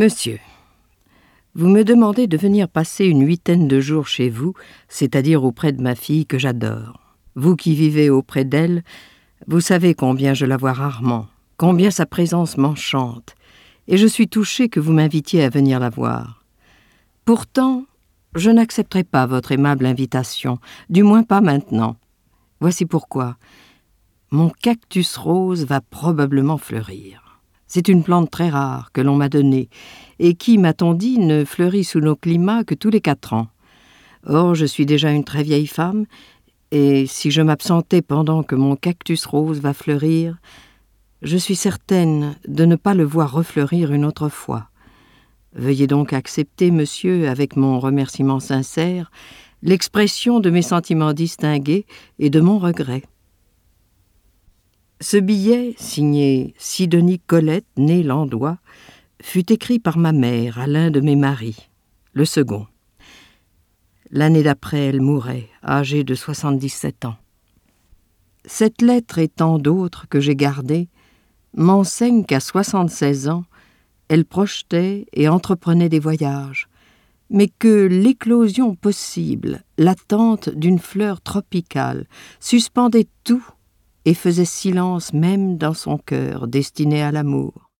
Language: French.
Monsieur, vous me demandez de venir passer une huitaine de jours chez vous, c'est-à-dire auprès de ma fille que j'adore. Vous qui vivez auprès d'elle, vous savez combien je la vois rarement, combien sa présence m'enchante, et je suis touché que vous m'invitiez à venir la voir. Pourtant, je n'accepterai pas votre aimable invitation, du moins pas maintenant. Voici pourquoi. Mon cactus rose va probablement fleurir. C'est une plante très rare que l'on m'a donnée, et qui, m'a-t-on dit, ne fleurit sous nos climats que tous les quatre ans. Or, je suis déjà une très vieille femme, et si je m'absentais pendant que mon cactus rose va fleurir, je suis certaine de ne pas le voir refleurir une autre fois. Veuillez donc accepter, monsieur, avec mon remerciement sincère, l'expression de mes sentiments distingués et de mon regret. Ce billet, signé Sidonie Colette, née Landois, fut écrit par ma mère à l'un de mes maris, le second. L'année d'après, elle mourait, âgée de 77 ans. Cette lettre et tant d'autres que j'ai gardées m'enseignent qu'à 76 ans, elle projetait et entreprenait des voyages, mais que l'éclosion possible, l'attente d'une fleur tropicale, suspendait tout et faisait silence même dans son cœur destiné à l'amour.